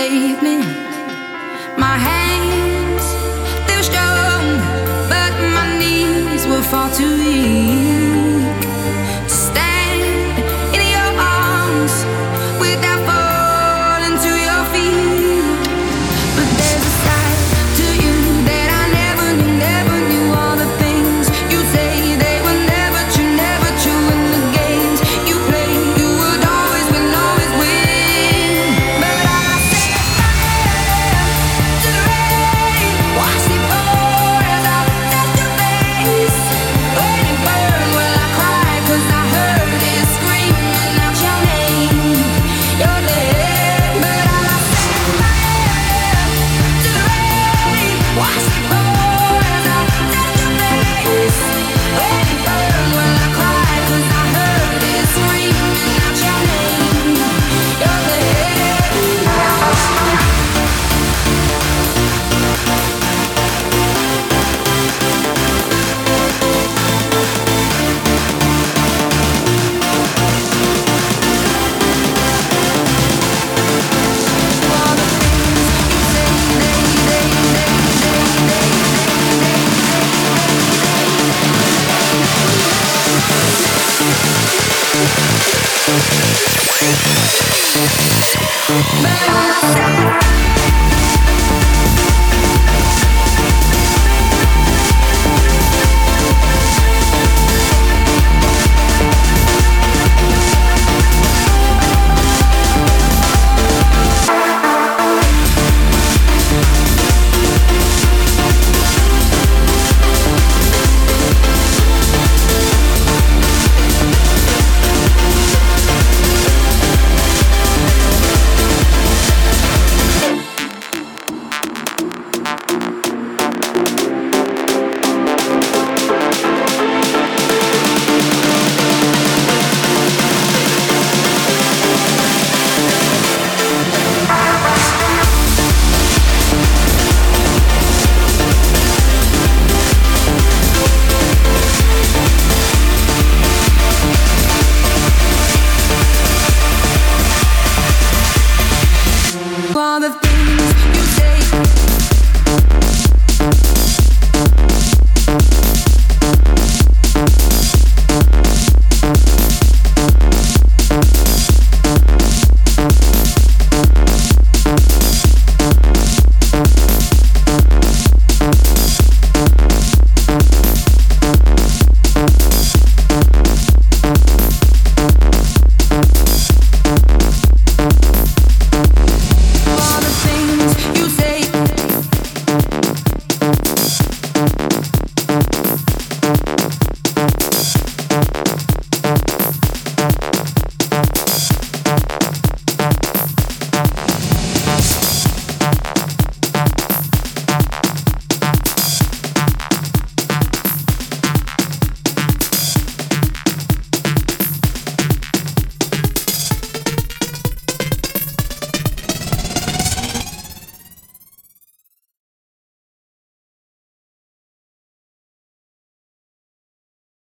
Save me.